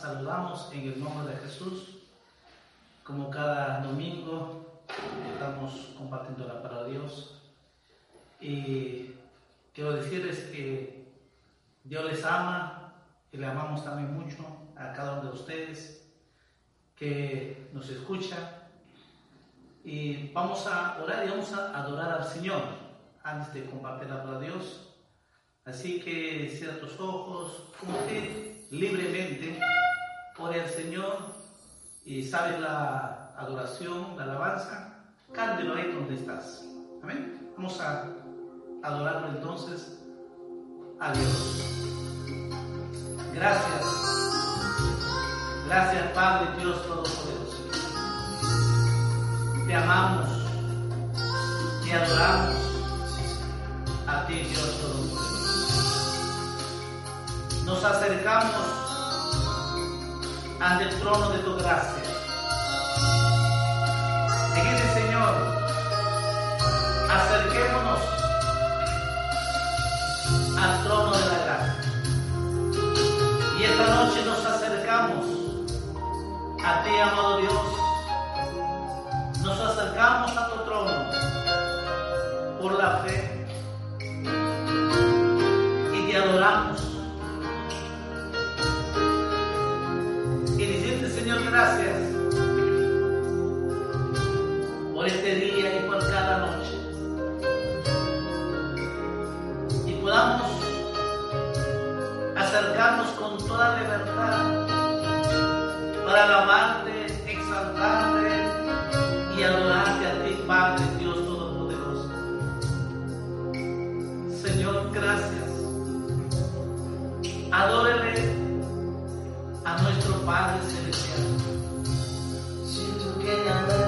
Saludamos en el nombre de Jesús. Como cada domingo estamos compartiendo la palabra de Dios. Y quiero decirles que Dios les ama y le amamos también mucho a cada uno de ustedes que nos escucha. Y vamos a orar y vamos a adorar al Señor antes de compartir la palabra de Dios. Así que cierra tus ojos, que libremente por el Señor y sabes la adoración, la alabanza, cántelo ahí donde estás. Amén. Vamos a adorarlo entonces a Dios. Gracias. Gracias Padre Dios Todopoderoso. Te amamos, te adoramos a ti Dios Todopoderoso. Nos acercamos ante el trono de tu gracia. Seguide, Señor, acerquémonos al trono de la gracia. Y esta noche nos acercamos a ti, amado Dios. Nos acercamos a tu trono por la fe y te adoramos gracias por este día y por cada noche. Y podamos acercarnos con toda libertad para amarte, exaltarte y adorarte a ti, Padre Dios Todopoderoso. Señor, gracias. Adórele a nuestro Padre Celestial. Siento que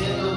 Yo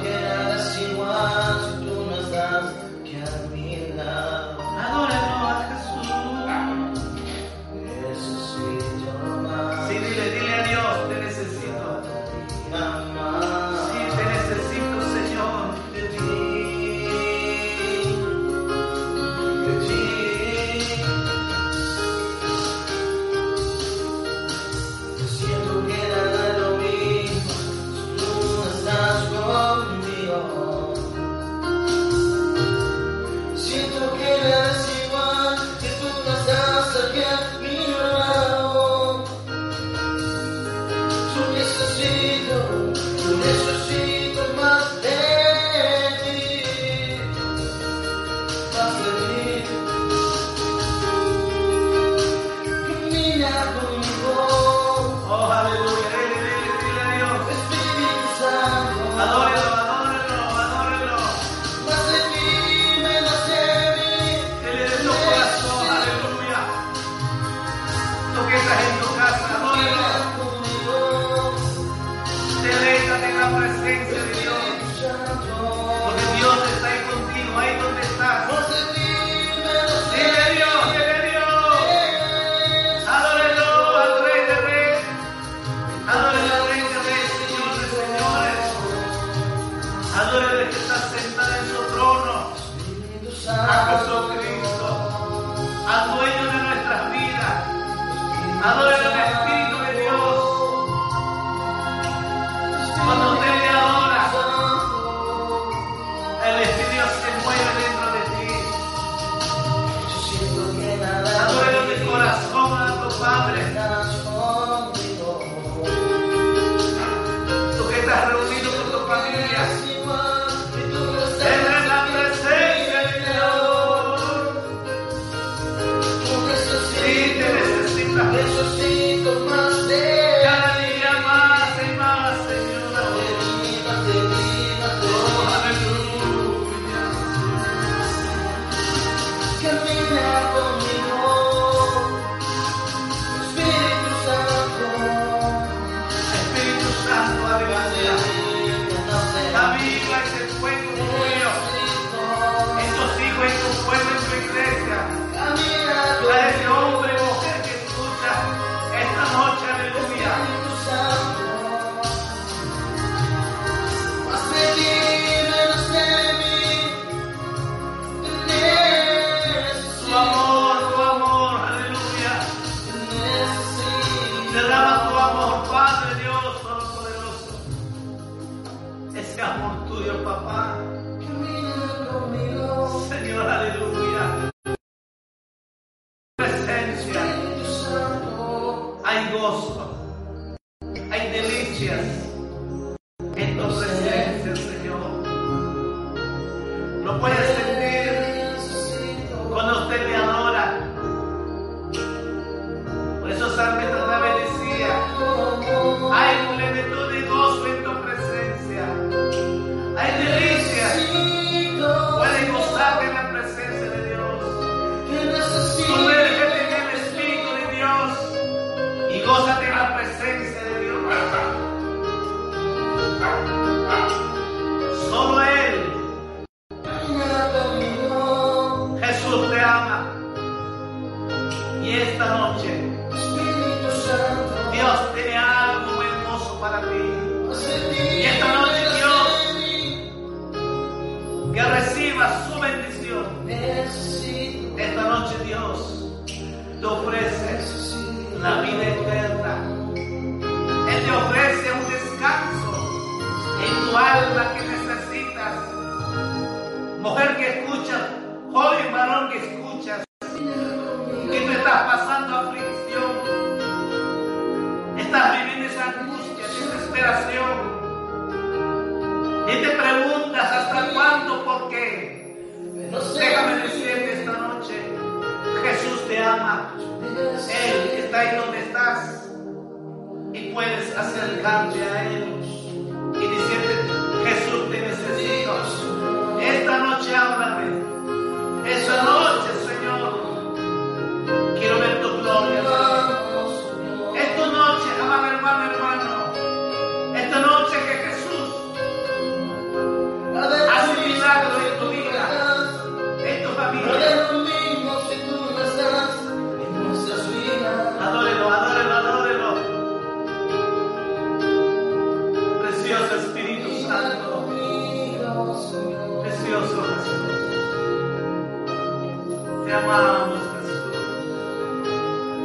Te amamos, Jesús.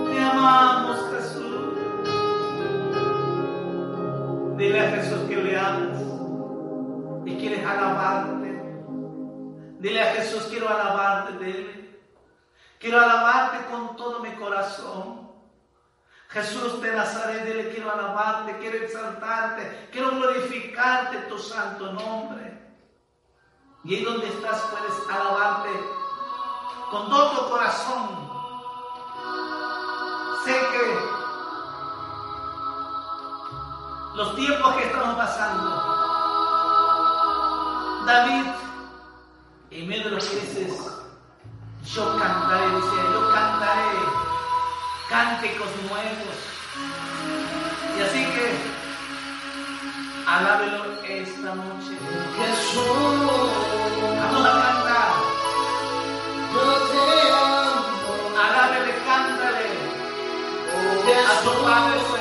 Te amamos, Jesús. Dile a Jesús que le amas y quieres alabarte. Dile a Jesús, quiero alabarte, dile. Quiero alabarte con todo mi corazón. Jesús de Nazaret, dile, quiero alabarte, quiero exaltarte, quiero glorificarte tu santo nombre. Y ahí donde estás puedes alabarte con todo tu corazón. Sé que los tiempos que estamos pasando, David, en medio de las veces, yo cantaré, decía, yo cantaré cánticos nuevos. Y así que, alábelo esta noche. Jesús. do lado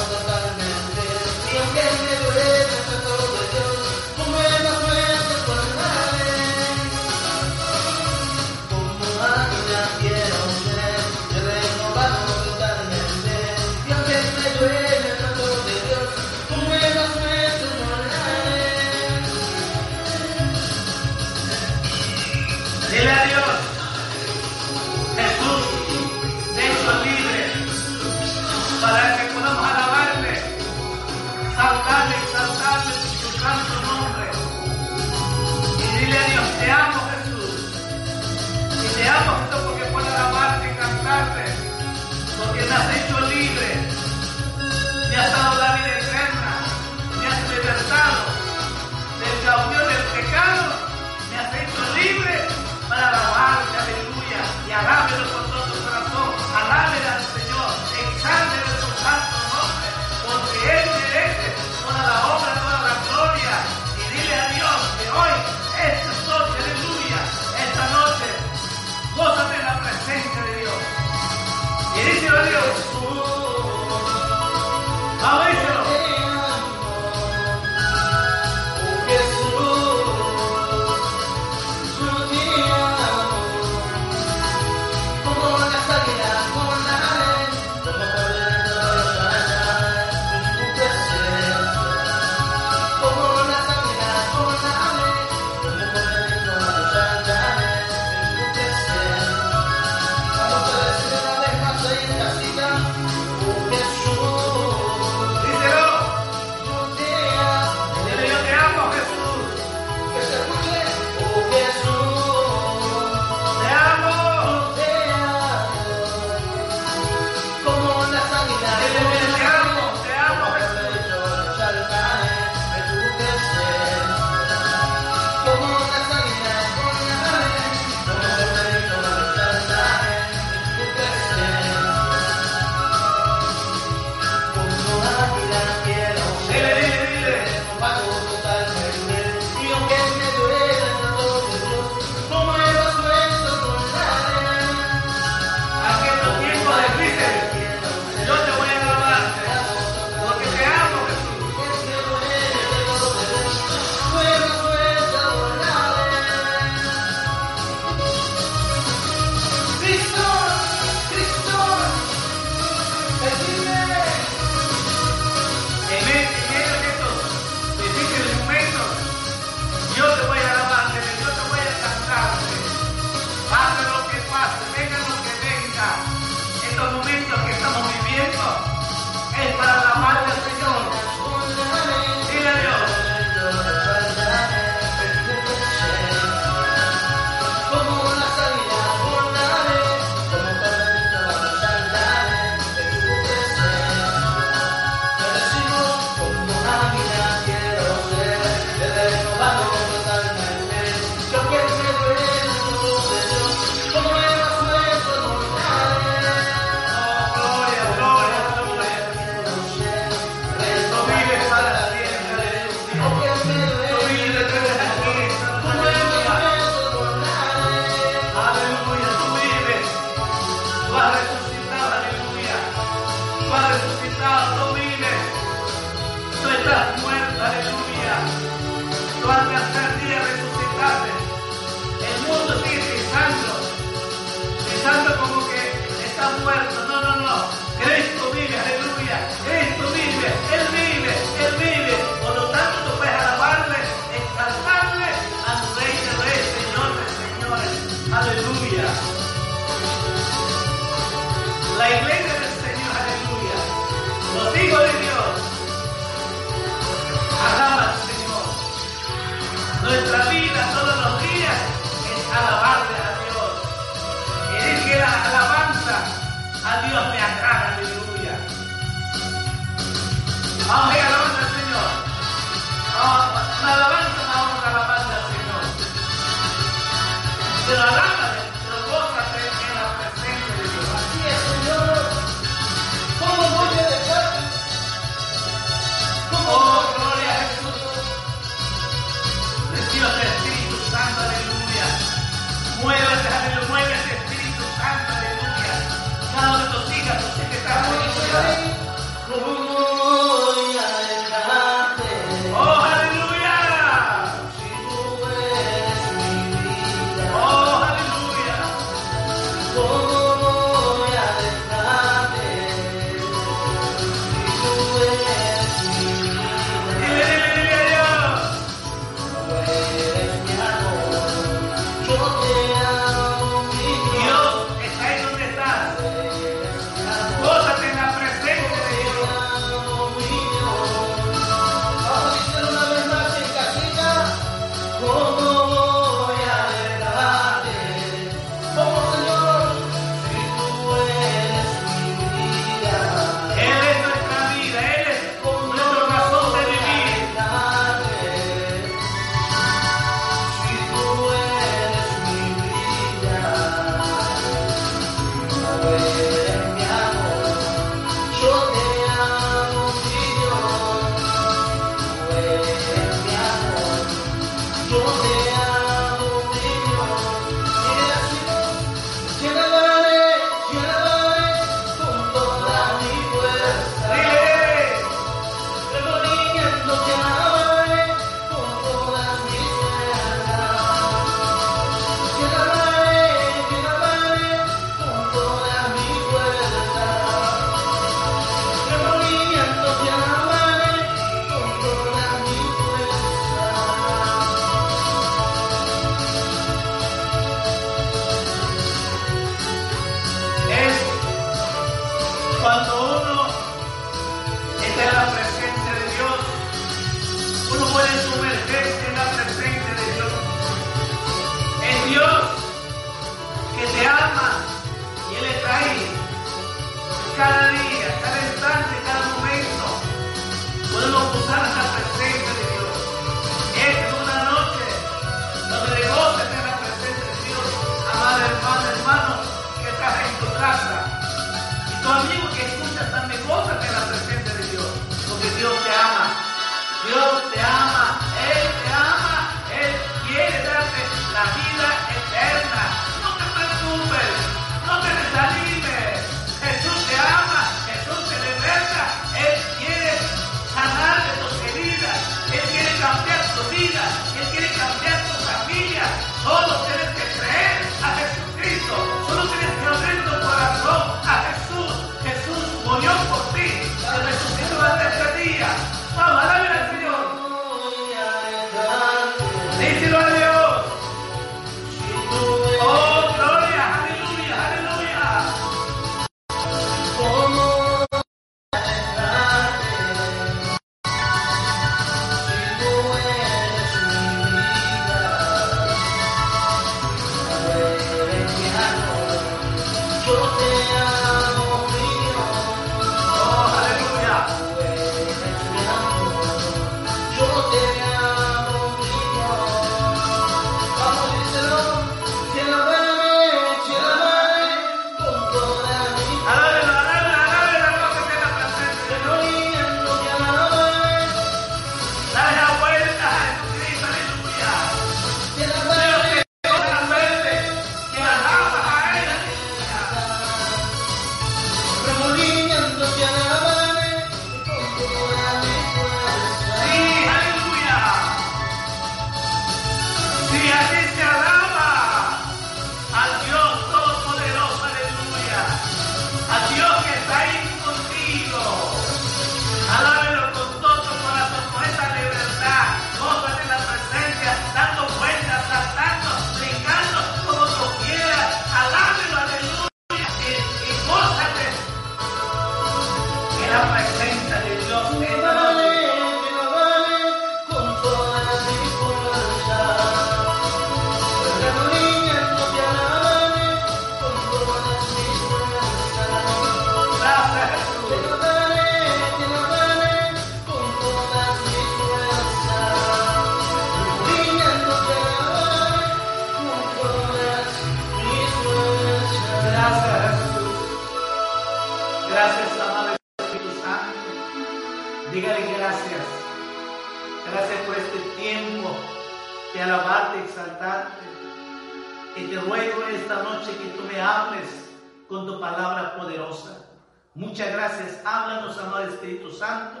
Santo.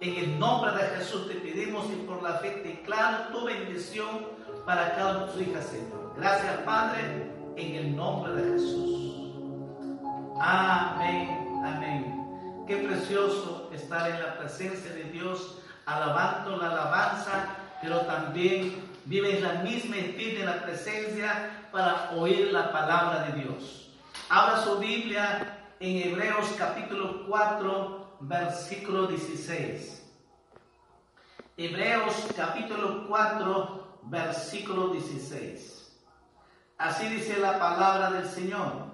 En el nombre de Jesús te pedimos y por la fe te declaro tu bendición para cada una de tus hijas, Señor. Gracias, Padre, en el nombre de Jesús. Amén, amén. Qué precioso estar en la presencia de Dios, alabando la alabanza, pero también vive en la misma espíritu en la presencia para oír la palabra de Dios. Abra su Biblia en Hebreos capítulo 4, versículo 16. Hebreos capítulo 4, versículo 16. Así dice la palabra del Señor.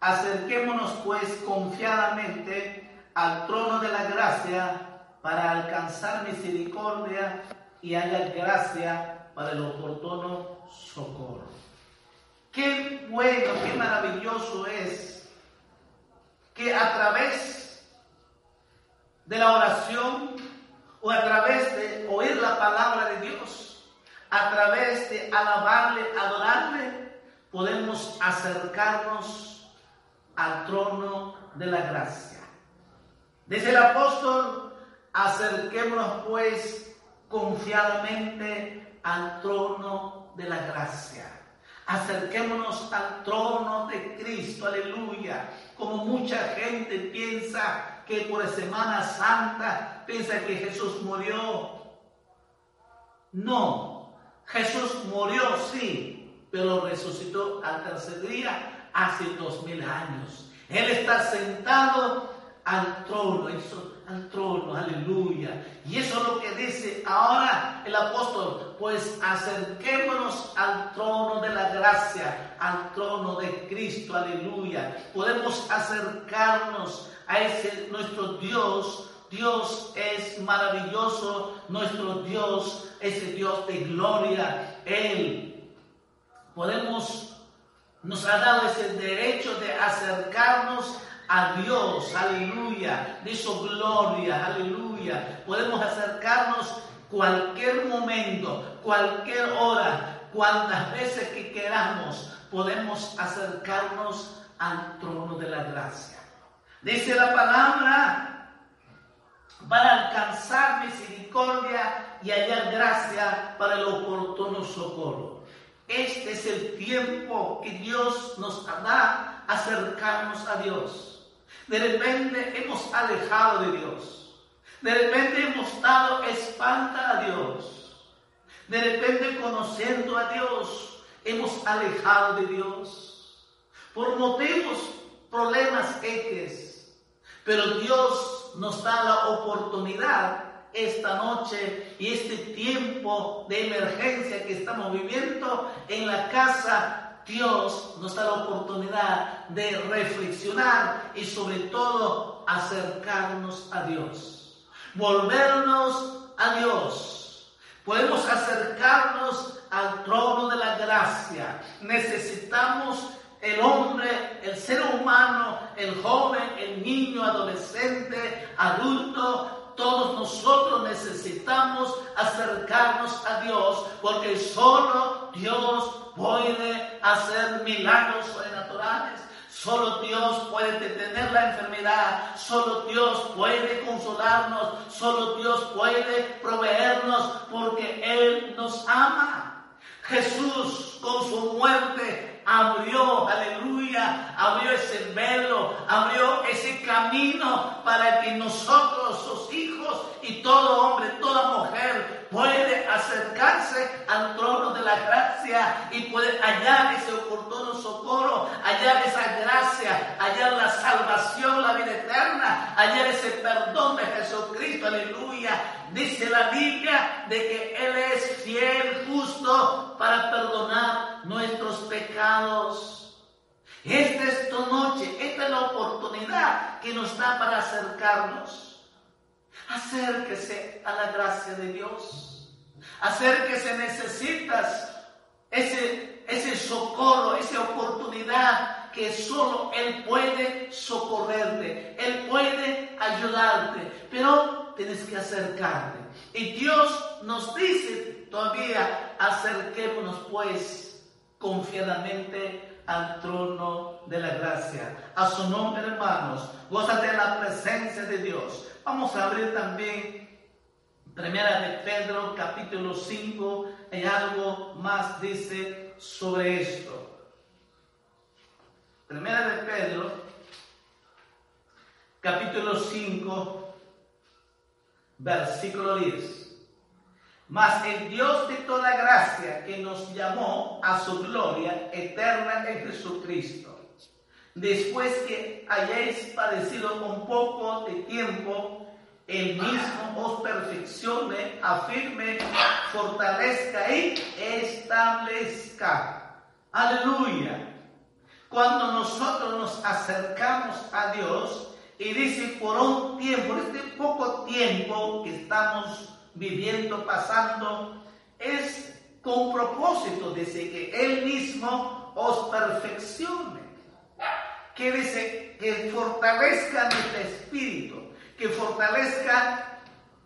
Acerquémonos pues confiadamente al trono de la gracia para alcanzar misericordia y hallar gracia para el oportuno socorro. Qué bueno, qué maravilloso es que a través de la oración o a través de oír la palabra de Dios, a través de alabarle, adorarle, podemos acercarnos al trono de la gracia. Dice el apóstol, acerquémonos pues confiadamente al trono de la gracia. Acerquémonos al trono de Cristo, aleluya. Como mucha gente piensa que por Semana Santa piensa que Jesús murió. No, Jesús murió, sí, pero resucitó al tercer día hace dos mil años. Él está sentado al trono, eso, al trono, aleluya. Y eso es lo que dice ahora el apóstol, pues acerquémonos al trono de la gracia, al trono de Cristo, aleluya. Podemos acercarnos a ese nuestro Dios. Dios es maravilloso, nuestro Dios es el Dios de gloria. Él podemos, nos ha dado ese derecho de acercarnos a Dios, aleluya, de su gloria, aleluya. Podemos acercarnos cualquier momento, cualquier hora, cuantas veces que queramos, podemos acercarnos al trono de la gracia. Dice la palabra, para alcanzar misericordia y hallar gracia para el oportuno socorro. Este es el tiempo que Dios nos da acercarnos a Dios. De repente hemos alejado de Dios. De repente hemos dado espanta a Dios. De repente conociendo a Dios, hemos alejado de Dios. Por motivos, problemas X. Pero Dios nos da la oportunidad esta noche y este tiempo de emergencia que estamos viviendo en la casa Dios nos da la oportunidad de reflexionar y sobre todo acercarnos a Dios, volvernos a Dios. Podemos acercarnos al trono de la gracia. Necesitamos el hombre, el ser humano, el joven, el niño, adolescente, adulto, todos nosotros necesitamos acercarnos a Dios porque solo Dios puede hacer milagros sobrenaturales. Solo Dios puede detener la enfermedad, solo Dios puede consolarnos, solo Dios puede proveernos porque Él nos ama. Jesús con su muerte abrió, aleluya, abrió ese velo, abrió ese camino para que nosotros, sus hijos y todo hombre, toda mujer puede acercarse al trono de la gracia y puede hallar ese oportuno socorro, hallar esa gracia, hallar la salvación, la vida eterna, hallar ese perdón de Jesucristo, aleluya. Dice la Biblia de que Él es fiel, justo para perdonar nuestros pecados. Esta es tu noche, esta es la oportunidad que nos da para acercarnos. Acérquese a la gracia de Dios. Acérquese, necesitas ese, ese socorro, esa oportunidad que solo Él puede socorrerte, Él puede ayudarte, pero tienes que acercarte. Y Dios nos dice todavía acerquémonos pues confiadamente al trono de la gracia. A su nombre, hermanos, gózate de la presencia de Dios. Vamos a abrir también Primera de Pedro, capítulo 5, hay algo más dice sobre esto. Primera de Pedro, capítulo 5, versículo 10. Mas el Dios de toda gracia que nos llamó a su gloria eterna en Jesucristo, después que hayáis padecido un poco de tiempo, el mismo os perfeccione, afirme, fortalezca y establezca. Aleluya. Cuando nosotros nos acercamos a Dios y dice por un tiempo, este poco tiempo que estamos viviendo, pasando, es con propósito, dice que Él mismo os perfeccione. Que dice que fortalezca nuestro espíritu, que fortalezca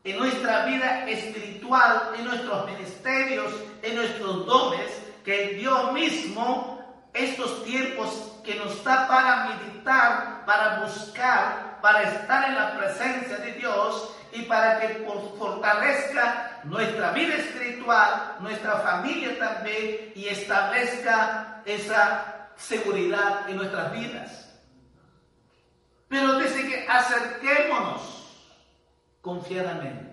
en nuestra vida espiritual, en nuestros ministerios, en nuestros dones, que Dios mismo, estos tiempos que nos da para meditar, para buscar, para estar en la presencia de Dios, y para que fortalezca nuestra vida espiritual, nuestra familia también y establezca esa seguridad en nuestras vidas. Pero dice que acerquémonos confiadamente.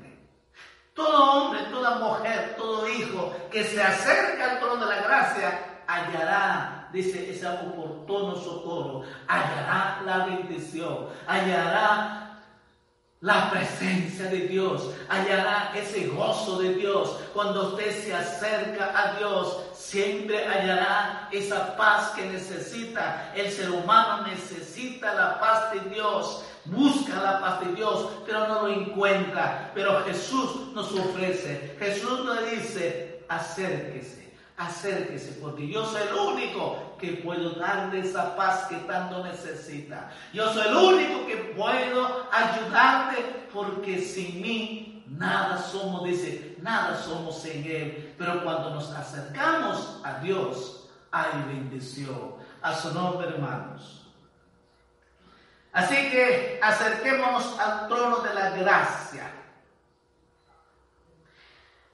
Todo hombre, toda mujer, todo hijo que se acerca al trono de la gracia hallará, dice, ese oportuno socorro, hallará la bendición, hallará la presencia de Dios, hallará ese gozo de Dios. Cuando usted se acerca a Dios, siempre hallará esa paz que necesita. El ser humano necesita la paz de Dios, busca la paz de Dios, pero no lo encuentra. Pero Jesús nos ofrece, Jesús nos dice, acérquese acérquese, porque yo soy el único que puedo darle esa paz que tanto necesita. Yo soy el único que puedo ayudarte, porque sin mí nada somos, dice, nada somos en Él. Pero cuando nos acercamos a Dios, hay bendición. A su nombre, hermanos. Así que acerquémonos al trono de la gracia.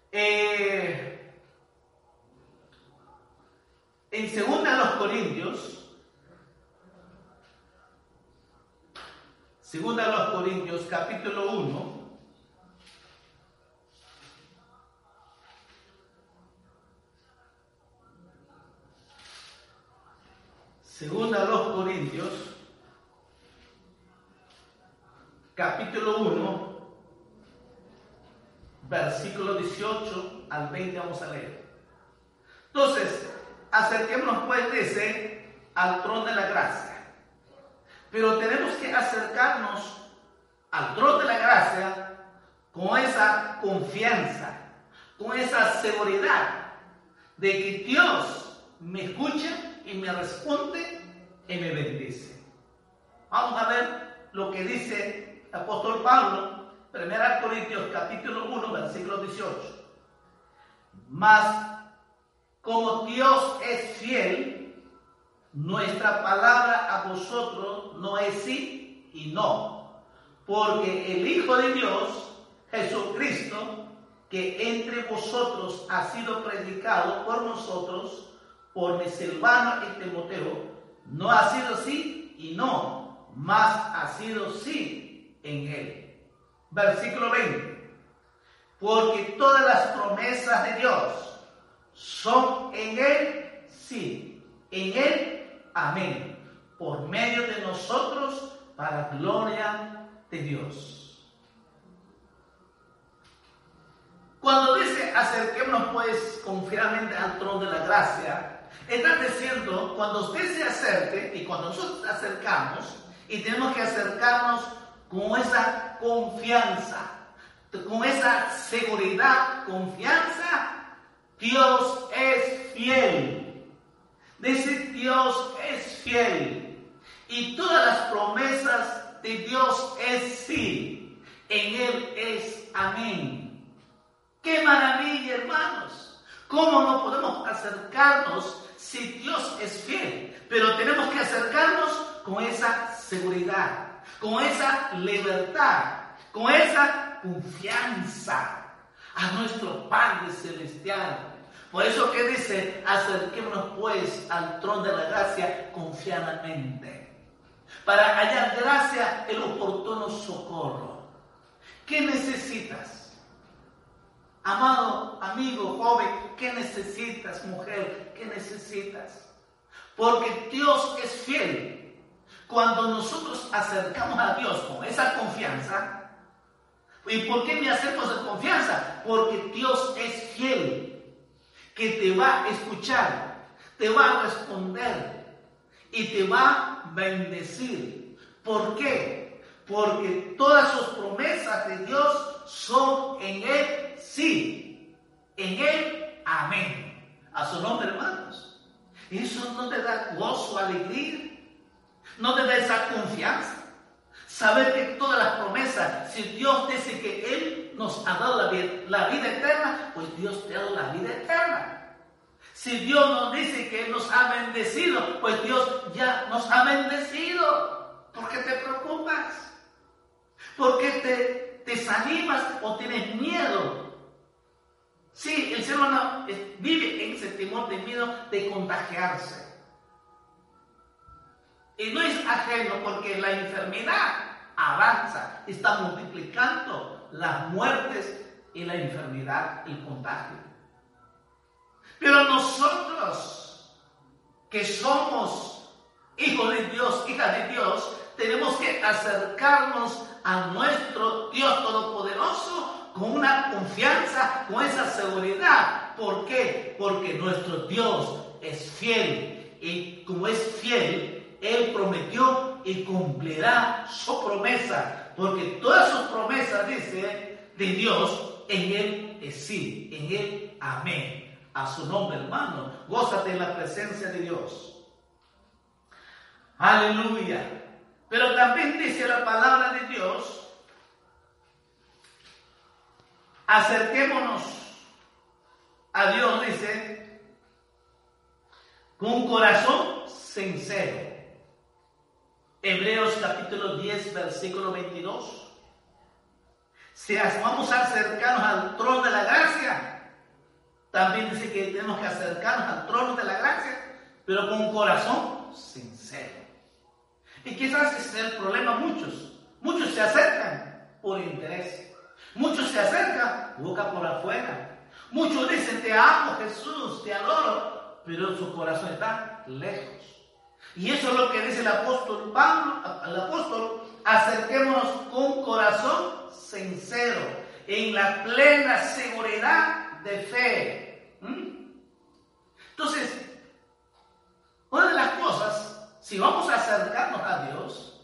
Eh, en segunda a los Corintios, segunda los Corintios capítulo 1, segunda a los Corintios capítulo 1, versículo 18 al 20 vamos a leer. Entonces, acerquémonos pues, dice, al trono de la gracia. Pero tenemos que acercarnos al trono de la gracia con esa confianza, con esa seguridad de que Dios me escucha y me responde y me bendice. Vamos a ver lo que dice el apóstol Pablo, 1 Corintios capítulo 1, versículo 18. Más como Dios es fiel, nuestra palabra a vosotros no es sí y no. Porque el Hijo de Dios, Jesucristo, que entre vosotros ha sido predicado por nosotros, por mi Silvano y Timoteo, no ha sido sí y no, más ha sido sí en él. Versículo 20. Porque todas las promesas de Dios son en Él, sí, en Él, amén, por medio de nosotros, para gloria de Dios. Cuando dice acerquémonos pues confiadamente al trono de la gracia, está diciendo cuando usted se acerque y cuando nosotros acercamos y tenemos que acercarnos con esa confianza, con esa seguridad, confianza Dios es fiel. Dice Dios es fiel. Y todas las promesas de Dios es sí. En Él es amén. Qué maravilla, hermanos. ¿Cómo no podemos acercarnos si Dios es fiel? Pero tenemos que acercarnos con esa seguridad, con esa libertad, con esa confianza a nuestro Padre Celestial. Por eso que dice, acerquémonos pues al trono de la gracia confiadamente, para hallar gracia el oportuno socorro. ¿Qué necesitas? Amado amigo, joven, ¿qué necesitas, mujer? ¿Qué necesitas? Porque Dios es fiel. Cuando nosotros acercamos a Dios con esa confianza, ¿y por qué me acerco con confianza? Porque Dios es fiel, que te va a escuchar, te va a responder y te va a bendecir. ¿Por qué? Porque todas sus promesas de Dios son en Él sí, en Él amén. A su nombre, hermanos. Eso no te da gozo, alegría, no te da esa confianza. Saber que todas las promesas, si Dios dice que Él nos ha dado la vida, eterna, pues Dios te ha dado la vida eterna. Si Dios nos dice que nos ha bendecido, pues Dios ya nos ha bendecido. ¿Por qué te preocupas? ¿Por qué te desanimas o tienes miedo? Sí, el ser humano vive en ese temor de miedo de contagiarse. Y no es ajeno porque la enfermedad avanza, está multiplicando las muertes y la enfermedad, el contagio. Pero nosotros, que somos hijos de Dios, hijas de Dios, tenemos que acercarnos a nuestro Dios Todopoderoso con una confianza, con esa seguridad. ¿Por qué? Porque nuestro Dios es fiel. Y como es fiel, Él prometió y cumplirá su promesa. Porque todas sus promesas, dice, de Dios, en Él es sí, en Él amén. A su nombre, hermano. Gózate en la presencia de Dios. Aleluya. Pero también dice la palabra de Dios, acerquémonos a Dios, dice, con un corazón sincero. Hebreos capítulo 10, versículo 22. Si vamos a acercarnos al trono de la gracia, también dice que tenemos que acercarnos al trono de la gracia, pero con corazón sincero. Y quizás ese es el problema muchos. Muchos se acercan por interés. Muchos se acercan boca por afuera. Muchos dicen, te amo Jesús, te adoro, pero su corazón está lejos. Y eso es lo que dice el apóstol Pablo, al apóstol, acerquémonos con corazón sincero, en la plena seguridad de fe. ¿Mm? Entonces, una de las cosas si vamos a acercarnos a Dios,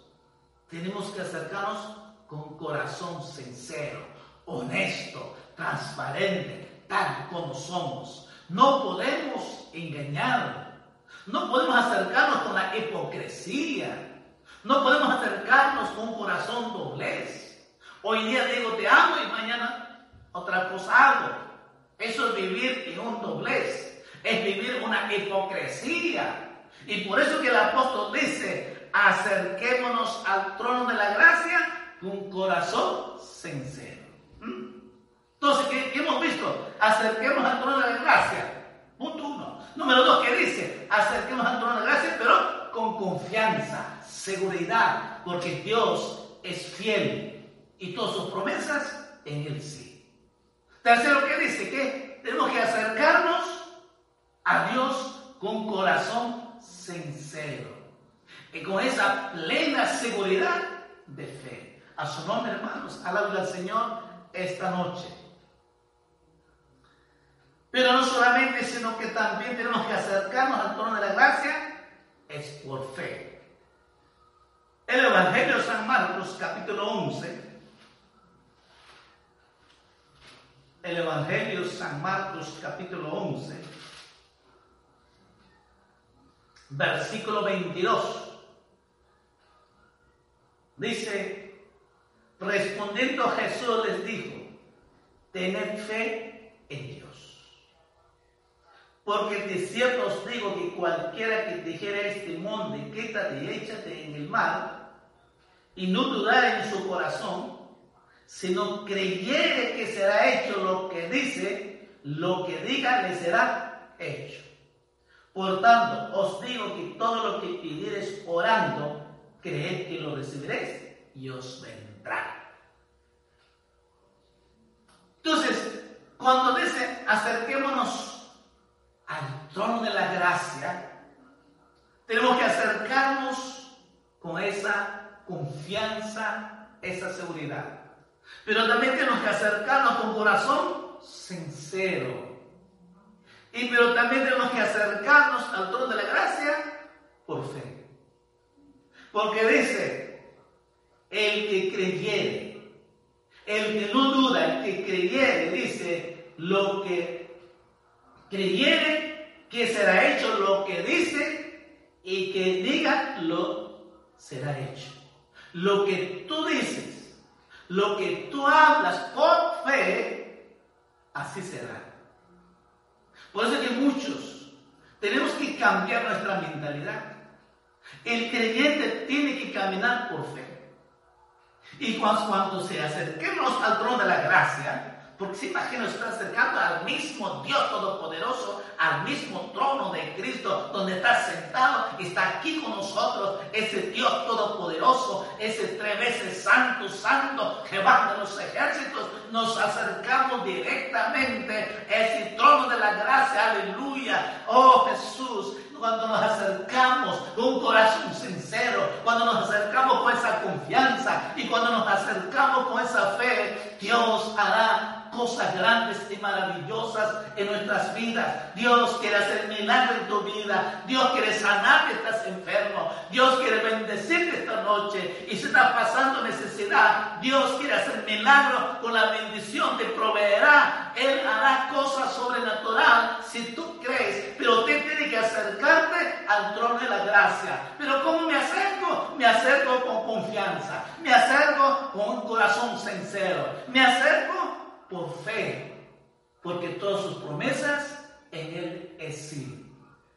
tenemos que acercarnos con corazón sincero, honesto, transparente, tal como somos. No podemos engañar. No podemos acercarnos con la hipocresía. No podemos acercarnos con un corazón doblez. Hoy día digo te amo y mañana otra cosa hago. Eso es vivir en un doblez. Es vivir una hipocresía. Y por eso que el apóstol dice, acerquémonos al trono de la gracia con corazón sincero. ¿Mm? Entonces, ¿qué, hemos visto? Acerquémonos al trono de la gracia. Punto. Número dos, ¿qué dice? Acerquémonos al trono de gracia, pero con confianza, seguridad, porque Dios es fiel y todas sus promesas en Él sí. Tercero, ¿qué dice? Que tenemos que acercarnos a Dios con corazón sincero y con esa plena seguridad de fe. A su nombre, hermanos, alaben al Señor esta noche. Pero no solamente, sino que también tenemos que acercarnos al trono de la gracia, es por fe. El Evangelio de San Marcos, capítulo 11. El Evangelio de San Marcos, capítulo 11 versículo 22. Dice, respondiendo Jesús les dijo, tened fe en Dios. Porque de cierto os digo que cualquiera que dijera este monte, quédate y échate en el mar, y no dudara en su corazón, sino creyere que será hecho lo que dice, lo que diga le será hecho. Por tanto, os digo que todo lo que pidiereis orando, creed que lo recibiréis y os vendrá. Entonces, cuando dice acerquémonos al trono de la gracia, tenemos que acercarnos con esa confianza, esa seguridad. Pero también tenemos que acercarnos con corazón sincero. Y pero también tenemos que acercarnos al trono de la gracia por fe. Porque dice, el que creyere, el que no duda, el que creyere, dice, lo que creyere, que será hecho lo que dice y que diga lo será hecho. Lo que tú dices, lo que tú hablas por fe, así será. Por eso que muchos tenemos que cambiar nuestra mentalidad. El creyente tiene que caminar por fe. Y cuando, se acerquemos al trono de la gracia, porque se imagina está acercando al mismo Dios Todopoderoso, al mismo trono de Cristo, donde está sentado, está aquí con nosotros, ese Dios Todopoderoso, ese tres veces santo, santo, Jehová de los ejércitos, nos acercamos directamente a ese trono de la gracia, aleluya, oh Jesús, cuando nos acercamos con un corazón sincero, cuando nos acercamos con esa confianza y cuando nos acercamos con esa fe, Dios hará cosas grandes y maravillosas en nuestras vidas. Dios quiere hacer milagros en tu vida. Dios quiere sanar que estás enfermo. Dios quiere bendecirte esta noche. Y si estás pasando necesidad, Dios quiere hacer milagros con la bendición. Te proveerá. Él hará cosas sobrenatural si tú crees. Pero usted tiene que acercarte al trono de la gracia. Pero ¿cómo me acerco? Me acerco con confianza. Me acerco con un corazón sincero. Me acerco por fe, porque todas sus promesas en Él es sí,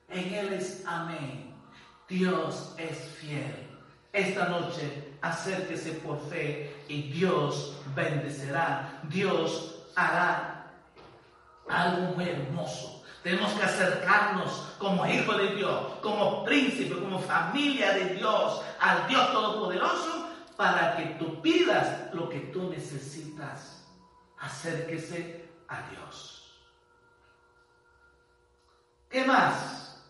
en Él es amén. Dios es fiel. Esta noche acérquese por fe y Dios bendecerá. Dios hará algo muy hermoso. Tenemos que acercarnos como hijo de Dios, como príncipe, como familia de Dios, al Dios Todopoderoso, para que tú pidas lo que tú necesitas acérquese a Dios. ¿Qué más?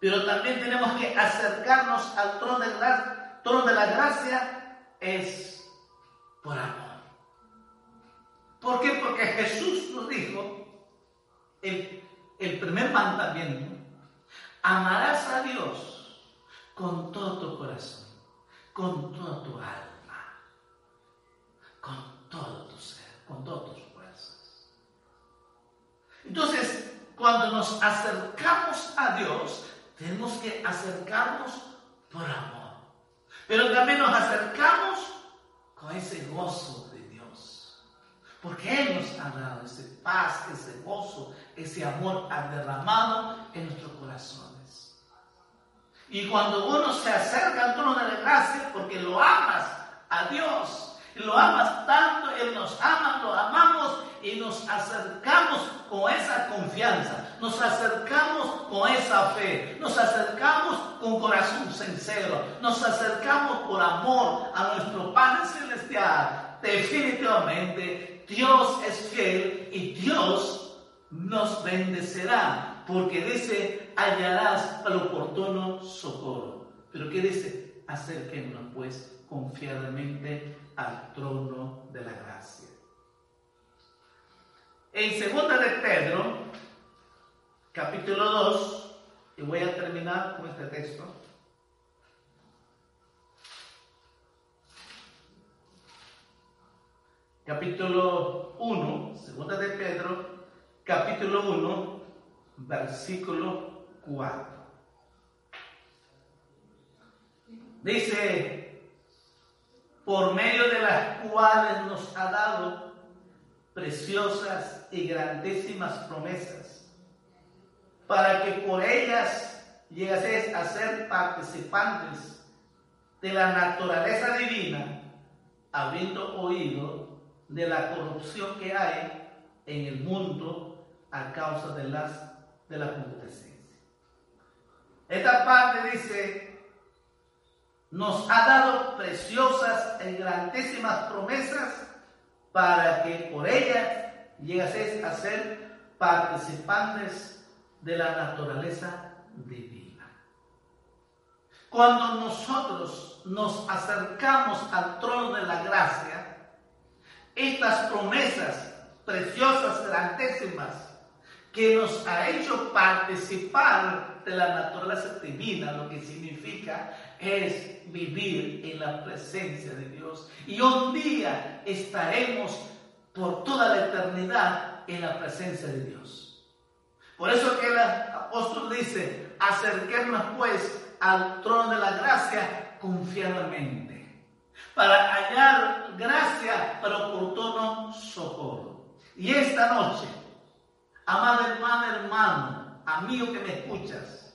Pero también tenemos que acercarnos al trono de la, trono de la gracia, es por amor. ¿Por qué? Porque Jesús nos dijo, el, el primer mandamiento, amarás a Dios con todo tu corazón, con toda tu alma, con todo tu ser con todas tus fuerzas. Entonces, cuando nos acercamos a Dios, tenemos que acercarnos por amor. Pero también nos acercamos con ese gozo de Dios. Porque Él nos ha dado ese paz, ese gozo, ese amor derramado en nuestros corazones. Y cuando uno se acerca al trono de la gracia, porque lo amas a Dios, lo amas tanto, Él nos ama, lo amamos y nos acercamos con esa confianza, nos acercamos con esa fe, nos acercamos con corazón sincero, nos acercamos por amor a nuestro Padre Celestial. Definitivamente Dios es fiel y Dios nos bendecerá, porque dice, hallarás al oportuno socorro. Pero ¿qué dice? Acérquenos pues confiadamente al trono de la gracia. En segunda de Pedro, capítulo 2, y voy a terminar con este texto. Capítulo 1, segunda de Pedro, capítulo 1, versículo 4. Dice, por medio de las cuales nos ha dado preciosas y grandísimas promesas, para que por ellas llegases a ser participantes de la naturaleza divina, habiendo oído de la corrupción que hay en el mundo a causa de las de la concupiscencia. Esta parte dice, nos ha dado preciosas y grandísimas promesas para que por ellas llegaseis a ser participantes de la naturaleza divina. Cuando nosotros nos acercamos al trono de la gracia, estas promesas preciosas, grandísimas, que nos ha hecho participar de la naturaleza divina, lo que significa es vivir en la presencia de Dios. Y un día estaremos por toda la eternidad en la presencia de Dios. Por eso que el apóstol dice, acerquémonos pues al trono de la gracia confiadamente, para hallar gracia para oportuno socorro. Y esta noche, amada hermana, hermano, amigo que me escuchas,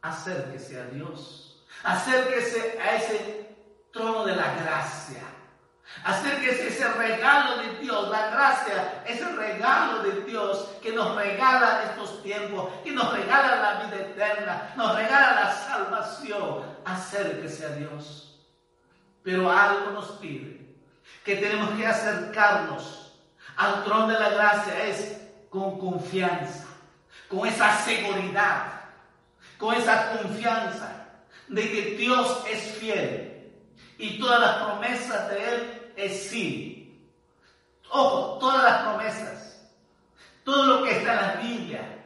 acérquese a Dios, acérquese a ese trono de la gracia Acérquese ese regalo de Dios, la gracia, ese regalo de Dios que nos regala estos tiempos, que nos regala la vida eterna, nos regala la salvación. Acérquese a Dios. Pero algo nos pide, que tenemos que acercarnos al trono de la gracia, es con confianza, con esa seguridad, con esa confianza de que Dios es fiel y todas las promesas de Él es sí. Ojo, todas las promesas, todo lo que está en la Biblia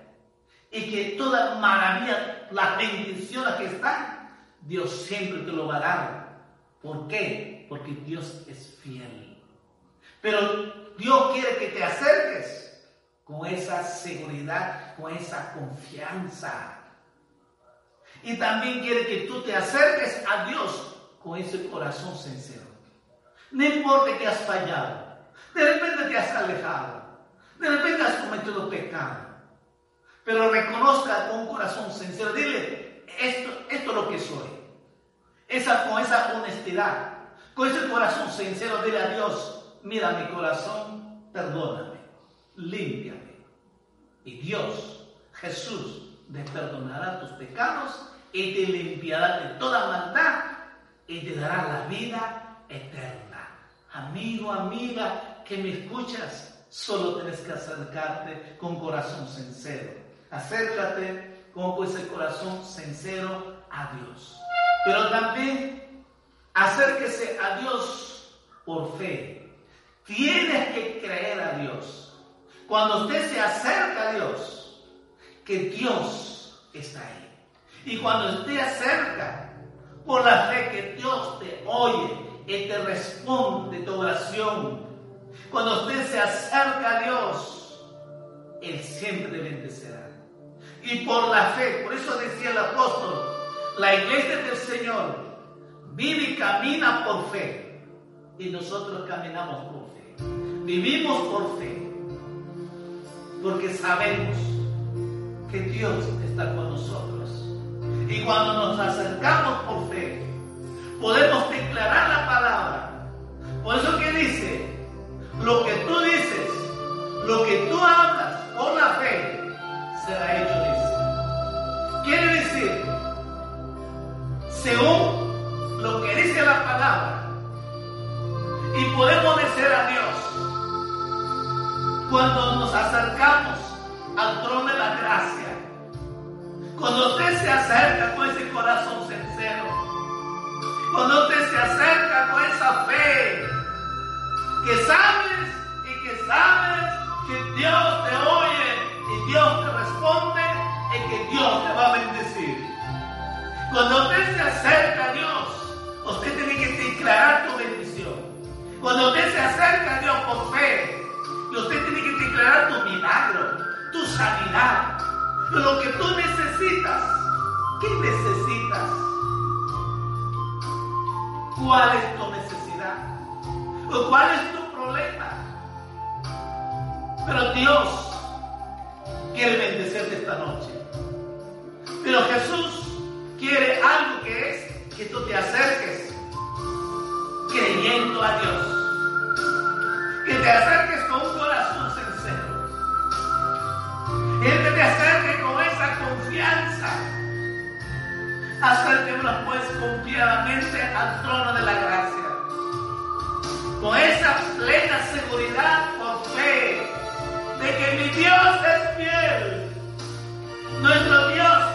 y que toda maravilla, las bendiciones que están, Dios siempre te lo va a dar. ¿Por qué? Porque Dios es fiel. Pero Dios quiere que te acerques con esa seguridad, con esa confianza. Y también quiere que tú te acerques a Dios con ese corazón sincero. No importa que has fallado. De repente te has alejado. De repente has cometido pecado. Pero reconozca con un corazón sincero. Dile, esto, esto es lo que soy. Con esa honestidad, con ese corazón sincero, dile a Dios, mira mi corazón, perdóname, límpiame. Y Dios, Jesús, te perdonará tus pecados y te limpiará de toda maldad y te dará la vida eterna. Amigo, amiga, que me escuchas, solo tienes que acercarte con corazón sincero. Acércate con ese corazón sincero a Dios. Pero también acérquese a Dios por fe. Tienes que creer a Dios. Cuando usted se acerca a Dios, que Dios está ahí. Y cuando usted acerca por la fe que Dios te oye, él te responde tu oración. Cuando usted se acerca a Dios, Él siempre te bendecerá. Y por la fe, por eso decía el apóstol, la iglesia del Señor vive y camina por fe. Y nosotros caminamos por fe. Vivimos por fe. Porque sabemos que Dios está con nosotros. Y cuando nos acercamos por fe, podemos declarar la palabra. Por eso que dice, lo que tú dices, lo que tú hablas con la fe, será hecho, dice. Quiere decir, según lo que dice la palabra, y podemos decir a Dios, cuando nos acercamos al trono de la gracia, cuando usted se acerca con ese corazón sincero, cuando usted se acerca con esa fe, que sabes y que sabes que Dios te oye y Dios te responde y que Dios te va a bendecir. Cuando usted se acerca a Dios, usted tiene que declarar tu bendición. Cuando usted se acerca a Dios por fe, usted tiene que declarar tu milagro, tu sanidad, lo que tú necesitas. ¿Qué necesitas? ¿Cuál es tu necesidad? ¿O cuál es tu problema? Pero Dios quiere bendecirte esta noche. Pero Jesús quiere algo que es que tú te acerques creyendo a Dios. Que te acerques con un corazón sincero. Él te acerque con esa confianza. Acérquenos pues confiadamente al trono de la gracia. Con esa plena seguridad por fe de que mi Dios es fiel. Nuestro Dios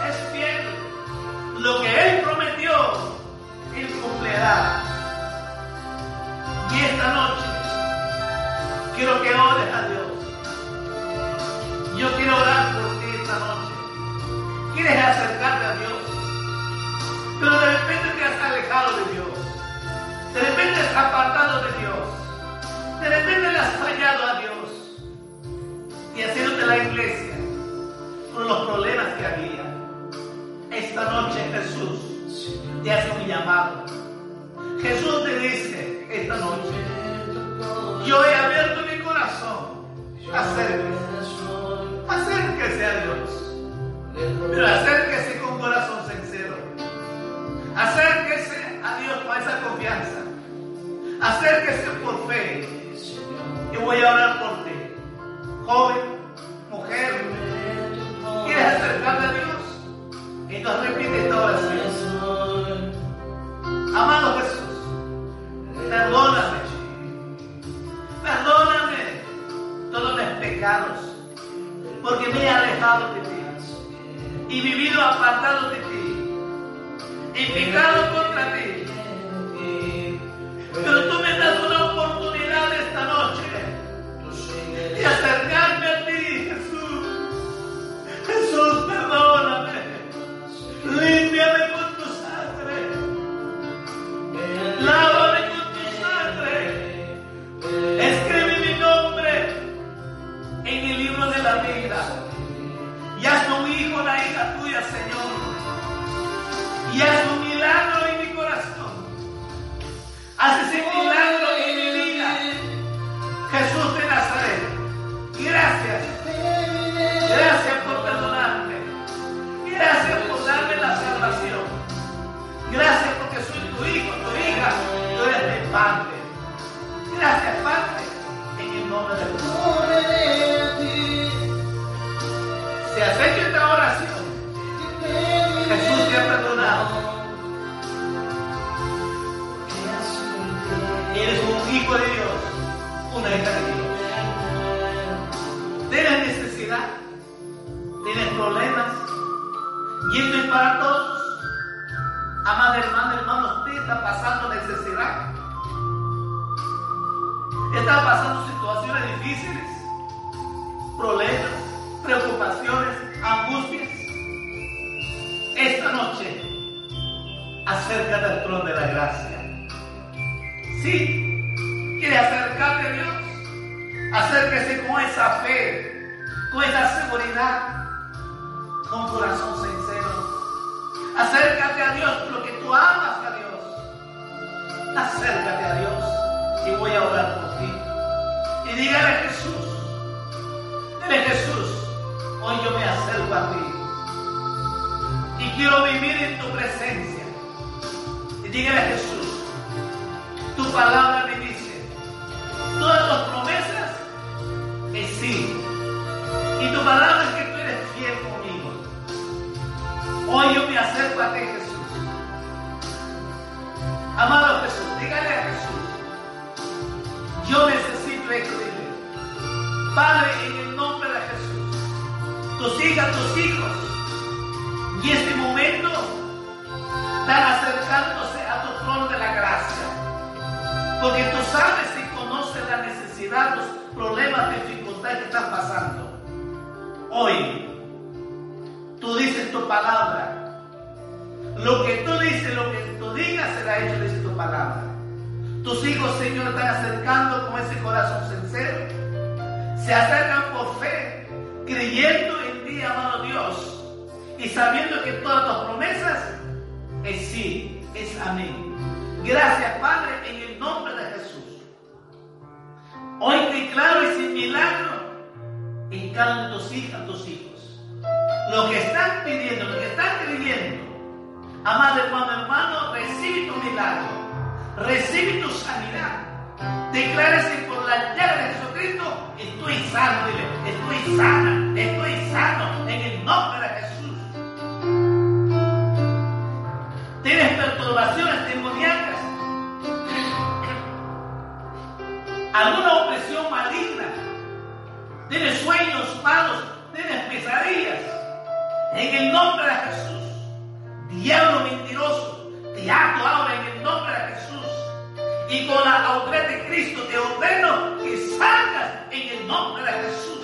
Y Tienes necesidad, tienes problemas, y esto es para todos. Amada hermana, hermano, usted está pasando necesidad. Está pasando situaciones difíciles, problemas, preocupaciones, angustias. Esta noche, acércate al trono de la gracia. Sí, quiere acercarte a Dios. Acérquese con esa fe, con esa seguridad, con corazón sincero. Acércate a Dios porque tú amas a Dios. Acércate a Dios y voy a orar por ti. Y dígale a Jesús, dile Jesús, hoy yo me acerco a ti. Y quiero vivir en tu presencia. Y dígale a Jesús, tu palabra me dice, todas tus promesas es sí. Y tu palabra es que tú eres fiel conmigo. Hoy yo me acerco a ti, Jesús. Amado Jesús, dígale a Jesús, yo necesito esto de ti. Padre, en el nombre de Jesús, tus hijas, tus hijos, y este momento están acercándose a tu trono de la gracia. Porque tú sabes necesidad, problemas, dificultades que están pasando. Hoy, tú dices tu palabra. Lo que tú dices, lo que tú digas será hecho, dice tu palabra. Tus hijos, Señor, están acercando con ese corazón sincero. Se acercan por fe, creyendo en ti, amado Dios. Y sabiendo que todas tus promesas es sí, es amén. Gracias, Padre, en el nombre de Hoy declaro ese milagro en cada de tus hijas, tus hijos. lo que están pidiendo, lo que están creyendo. Amado hermano, hermano, recibe tu milagro, recibe tu sanidad. Declárese por la llaga de Jesucristo, estoy sano, dile, estoy sana, estoy sano en el nombre de Jesús. Tienes perturbaciones demoníacas, alguna opresión maligna, tienes sueños malos, tienes pesadillas. En el nombre de Jesús, diablo mentiroso, te ato ahora en el nombre de Jesús. Y con la autoridad de Cristo te ordeno que salgas en el nombre de Jesús.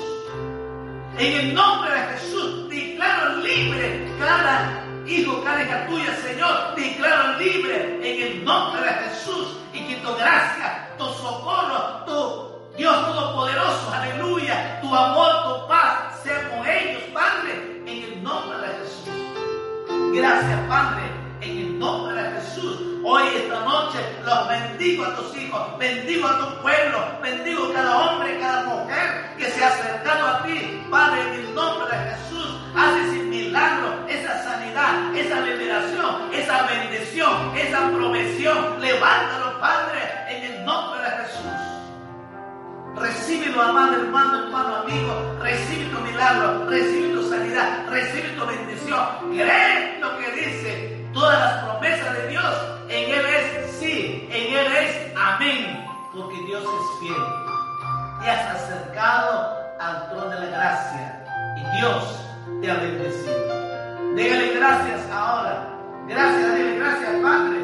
En el nombre de Jesús, declaro libre cada hijo, cada hija tuya, Señor. Declaro libre en el nombre de Jesús. Amado hermano, hermano, amigo. Recibe tu milagro, recibe tu sanidad, recibe tu bendición. Cree lo que dice todas las promesas de Dios. En Él es sí, en Él es amén. Porque Dios es fiel. Te has acercado al trono de la gracia y Dios te ha bendecido. Dígale gracias ahora. Gracias, dile gracias, Padre,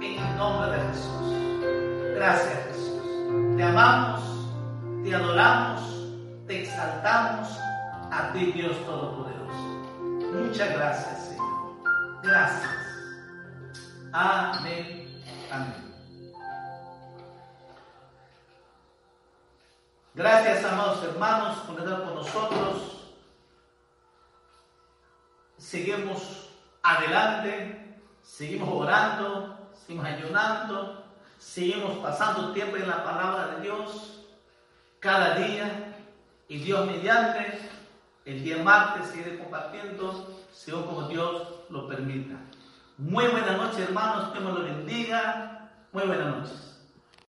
en el nombre de Jesús. Gracias, Jesús. Te amamos te adoramos, te exaltamos a ti, Dios Todopoderoso. Muchas gracias, Señor. Gracias. Amén. Amén. Gracias, amados hermanos, por estar con nosotros. Seguimos adelante, seguimos orando, seguimos ayunando, seguimos pasando tiempo en la palabra de Dios cada día y Dios mediante el día martes seguiré compartiendo según como Dios lo permita. Muy buenas noches hermanos, que me lo bendiga. Muy buenas noches.